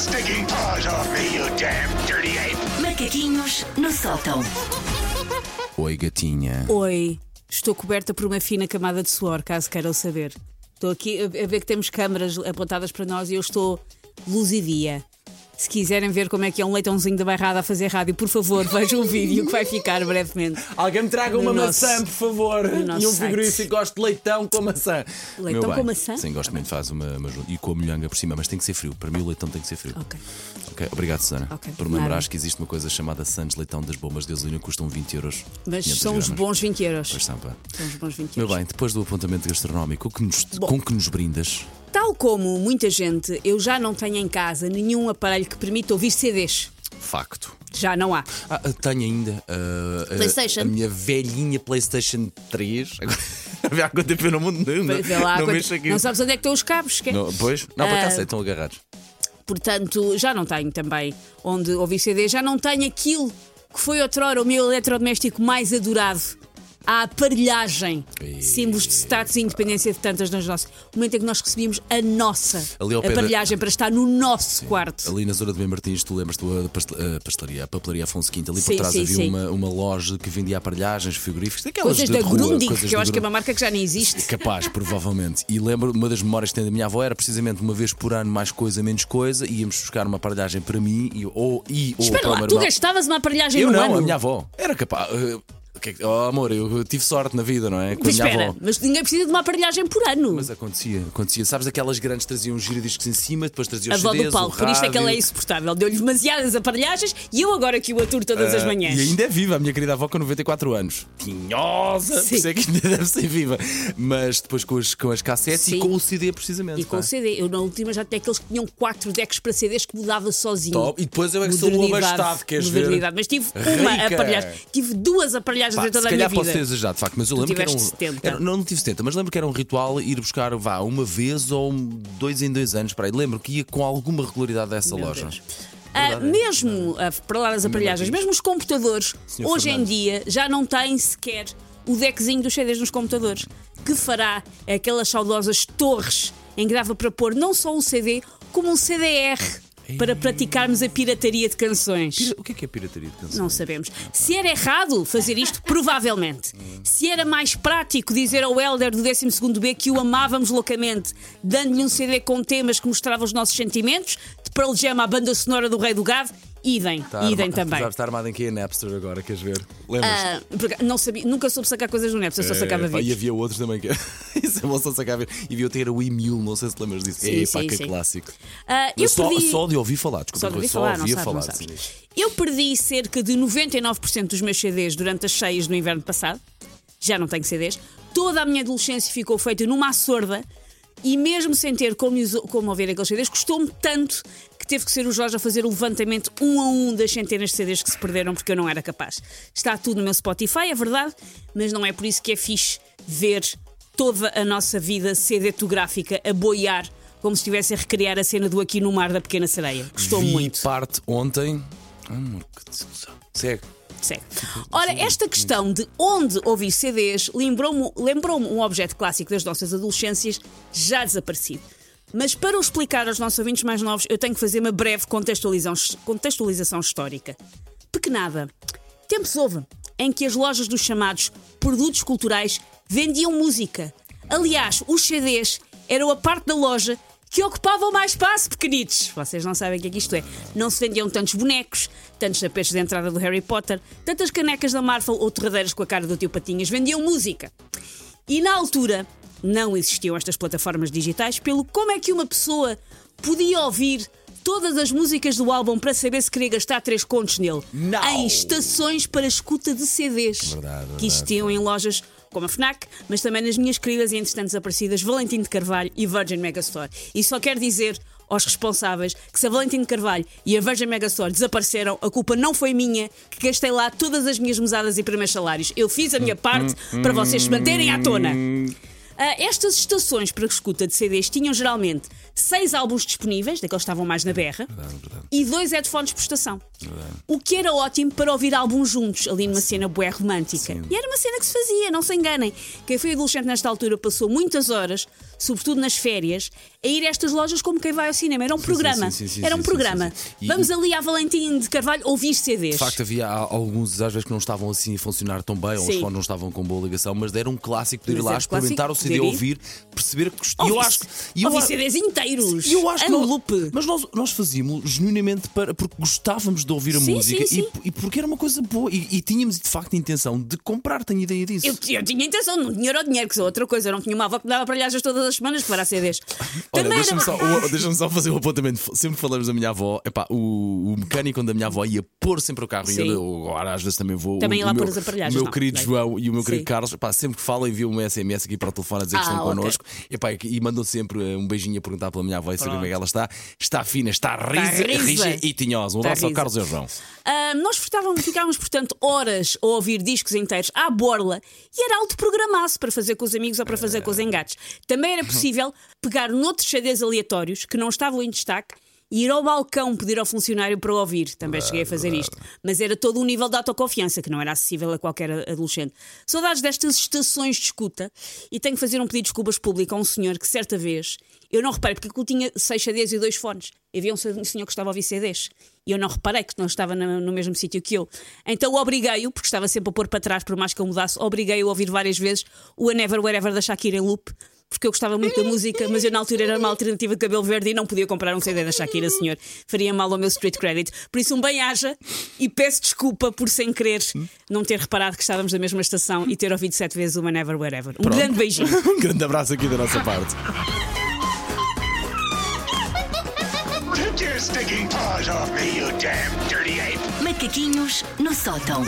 stinking paws off me, you damn dirty ape! Macaquinhos no sótão. Oi, gatinha. Oi, estou coberta por uma fina camada de suor, caso queiram saber. Estou aqui a a ver que temos câmaras apontadas para nós e eu estou luzidia. Se quiserem ver como é que é um leitãozinho da bairrada a fazer rádio, por favor, vejam o vídeo que vai ficar brevemente. Alguém me traga No uma nosso- maçã, por favor. no E um frigorífico gosto de leitão com maçã. Leitão Meu bem, com maçã? Sim, gosto muito, faz uma, uma. E com a molhanga por cima, mas tem que ser frio. Para mim o leitão tem que ser frio. Ok. Ok, Obrigado, Susana. Ok, Por me lembrares que existe uma coisa chamada Santos Leitão das bombas de gasolina que custam 20 euros. Mas 500 são os bons 20 euros. Pois são, pá. São os bons 20 Meu euros. bem, depois do apontamento gastronómico, que nos- com que nos brindas? Tal como muita gente, eu já não tenho em casa nenhum aparelho que permita ouvir CDs. Facto. Já não há. Ah, ah, tenho ainda a- PlayStation. A, minha velhinha PlayStation 3. Agora, a ver há quanto tempo eu não mundo. Não, lá, não mexo aqui. não sabes onde é que estão os cabos. que é? Não, pois? Não, por Ah, acaso sei, estão agarrados. Portanto, já não tenho também onde ouvir CD, já não tenho aquilo que foi outrora o meu eletrodoméstico mais adorado. A aparelhagem, Ei. símbolos de status e independência de tantas das nossas. O momento em que nós recebíamos a nossa pé da- aparelhagem para estar no nosso quarto. Ali na zona de Bem Martins, tu lembras-te da pastelaria, a papelaria Afonso V, ali Sim, por trás sim, havia sim. Uma, uma loja que vendia aparelhagens, frigoríficos, daquelas Coisas de da rua, Grundig, coisas que eu acho que é uma marca que já nem existe. Capaz, provavelmente. E lembro, uma das memórias que tenho da minha avó era precisamente uma vez por ano, mais coisa, menos coisa, íamos buscar uma aparelhagem para mim e, ou, e, ou Espera lá, tu gastavas uma aparelhagem Eu no não, ano? a minha avó. Era capaz. que- oh, amor, eu tive sorte na vida, não é? Com a Mas minha espera, avó. mas ninguém precisa de uma aparelhagem por ano. Mas acontecia, acontecia. Sabes aquelas grandes traziam os giradiscos em cima, depois traziam A os avó CDs, do Paulo, o por isto é que ela é insuportável. Deu-lhe demasiadas aparelhagens e eu agora que o aturo todas as Ah, manhãs. E ainda é viva, a minha querida avó com 94 anos. Tinhosa! Sim. Por isso é que ainda deve ser viva. Mas depois com as, com as cassetes Sim. e com o CD, precisamente. E com pá. CD. Eu na última já tinha aqueles que tinham quatro decks para CDs que mudava sozinho. Top. E depois eu é que sou o abastado, queres ver? Mas tive uma Rica. aparelhagem. Tive duas aparelhagens Em toda se a minha calhar posso vida. ter exagerado, de facto, mas eu Tu lembro que era um. tiveste 70. era- não, não tive 70, mas lembro que era um ritual ir buscar, vá, uma vez ou dois em dois anos para aí. Lembro que ia com alguma regularidade a essa Meu loja. Deus. Ah, mesmo, ah, para lá das aparelhagens, mesmo os computadores, Senhor hoje em dia já não têm sequer o deckzinho dos CDs nos computadores. Que fará aquelas saudosas torres em que dava para pôr não só um CD, como um CDR para praticarmos a pirataria de canções. Pira- O que é que é pirataria de canções? Não sabemos. Se era errado fazer isto, provavelmente. Se era mais prático dizer ao Helder do 12 B que o amávamos loucamente, dando-lhe um CD com temas que mostravam os nossos sentimentos, de Pearl Jam à banda sonora do Rei do Gado, idem, Está idem arma- também. Está armado em que é Napster agora, queres ver? Lembras? Ah, porque não sabia, nunca soube sacar coisas no Napster, só sacava É, pá, E vídeos. havia outros também que. Isso é bom só sacar ver. E havia ter o e-mail, não sei se te lembras disso. Sim, é pá, sim, que sim. clássico. Ah, eu Mas só, perdi- só de ouvir falar, desculpa, Só de ouvir só falar, não ouvia sabes, não falar. sabes. sim. Eu perdi cerca de 99% dos meus CDs durante as cheias no inverno passado. Já não tenho CDs. Toda a minha adolescência ficou feita numa sorda e mesmo sem ter como, como ouvir aqueles CDs, custou-me tanto que teve que ser o Jorge a fazer o levantamento um a um das centenas de CDs que se perderam porque eu não era capaz. Está tudo no meu Spotify, é verdade, mas não é por isso que é fixe ver toda a nossa vida CD-tográfica a boiar como se estivesse a recriar a cena do Aqui no Mar da Pequena Sereia. Gostou Vi muito. parte ontem. Amor, que desilusão. Segue. Segue. Ora, esta questão de onde ouvir CDs lembrou-me lembrou um objeto clássico das nossas adolescências já desaparecido. Mas para o explicar aos nossos ouvintes mais novos, eu tenho que fazer uma breve contextualização, contextualização histórica. Pequenada. Tempos houve em que as lojas dos chamados produtos culturais vendiam música. Aliás, os CDs eram a parte da loja que ocupavam mais espaço, pequenitos. Vocês não sabem o que é que isto é. Não se vendiam tantos bonecos, tantos tapetes de entrada do Harry Potter, tantas canecas da Marvel ou torradeiras com a cara do tio Patinhas. Vendiam música. E na altura não existiam estas plataformas digitais, pelo como é que uma pessoa podia ouvir todas as músicas do álbum para saber se queria gastar três contos nele? Não! Em estações para escuta de CDs. Verdade, Que verdade. existiam em lojas como a Fnac, mas também nas minhas queridas e entretanto desaparecidas Valentim de Carvalho e Virgin Megastore. E só quero dizer aos responsáveis que se a Valentim de Carvalho e a Virgin Megastore desapareceram, a culpa não foi minha, que gastei lá todas as minhas mesadas e primeiros salários. Eu fiz a minha parte para vocês se manterem à tona. Ah, estas estações para escuta de CDs tinham geralmente seis álbuns disponíveis, daqueles que estavam mais na berra, Verdade, verdade. e dois headphones por estação. O que era ótimo para ouvir álbuns juntos, ali numa cena bué romântica. Sim. E era uma cena que se fazia, não se enganem. Quem foi adolescente nesta altura passou muitas horas, sobretudo nas férias, a ir a estas lojas como quem vai ao cinema. Era um programa. sim, sim, sim, era um programa. E- Vamos ali à Valentim de Carvalho ouvir CDs. De facto, havia alguns às vezes que não estavam assim a funcionar tão bem, ou os fones não estavam com boa ligação, mas era um clássico poder ir lá experimentar o CD, poder ir. ouvir, perceber que gostou. Ouvi, eu acho e eu ouvi CDs inteiros. E eu acho que loop. Mas nós, nós fazíamos genuinamente para, porque gostávamos de ouvir a Sim, música sim. E, e porque era uma coisa boa. E, e tínhamos de facto a intenção de comprar, tenho ideia disso. Eu, eu tinha intenção, não tinha era o dinheiro, que sou outra coisa. Eu não tinha uma avó que dava paralhagens todas as semanas para CDs. Olha, deixa-me só, deixa-me só fazer um apontamento. Sempre falamos da minha avó. Epá, o, o mecânico onde a minha avó ia pôr sempre o carro. E Sim. eu agora às vezes também vou. Também o, lá pôr as aparelhagens, O meu não, querido bem. João e o meu querido. Carlos, epá, sempre que falam, enviam um SMS aqui para o telefone a dizer que Ah, estão ok. connosco. Epá, e mandam sempre eh, um beijinho a perguntar pela minha avó e saber como é que ela está. Está fina, está risa, risa. rija e tinhosa. Um abraço ao risa. Carlos e ao João. Ah, nós ficávamos, ficávamos, portanto, horas a ouvir discos inteiros à borla e era autoprogramasse para fazer com os amigos ou para fazer com os engates. Também era possível pegar noutros CDs aleatórios que não estavam em destaque e ir ao balcão pedir ao funcionário para ouvir. Também cheguei a fazer isto. Mas era todo um nível de autoconfiança que não era acessível a qualquer adolescente. Saudades destas estações de escuta e tenho que fazer um pedido de desculpas público a um senhor que certa vez eu não reparei, porque aquilo tinha seis CDs e dois fones. Havia um senhor que estava a ouvir CDs. E eu não reparei que não estava no, no mesmo sítio que eu. Então obriguei-o, porque estava sempre a pôr para trás, por mais que eu mudasse, obriguei-o a ouvir várias vezes o A Never Wherever da Shakira em loop, porque eu gostava muito da música, mas eu na altura era uma alternativa de cabelo verde e não podia comprar um CD da Shakira, senhor. Faria mal ao meu street credit. Por isso, um bem-aja e peço desculpa por sem querer não ter reparado que estávamos na mesma estação e ter ouvido sete vezes o A Never Wherever. Um grande beijinho. Um grande abraço aqui da nossa parte. Macaquinhos no sótão.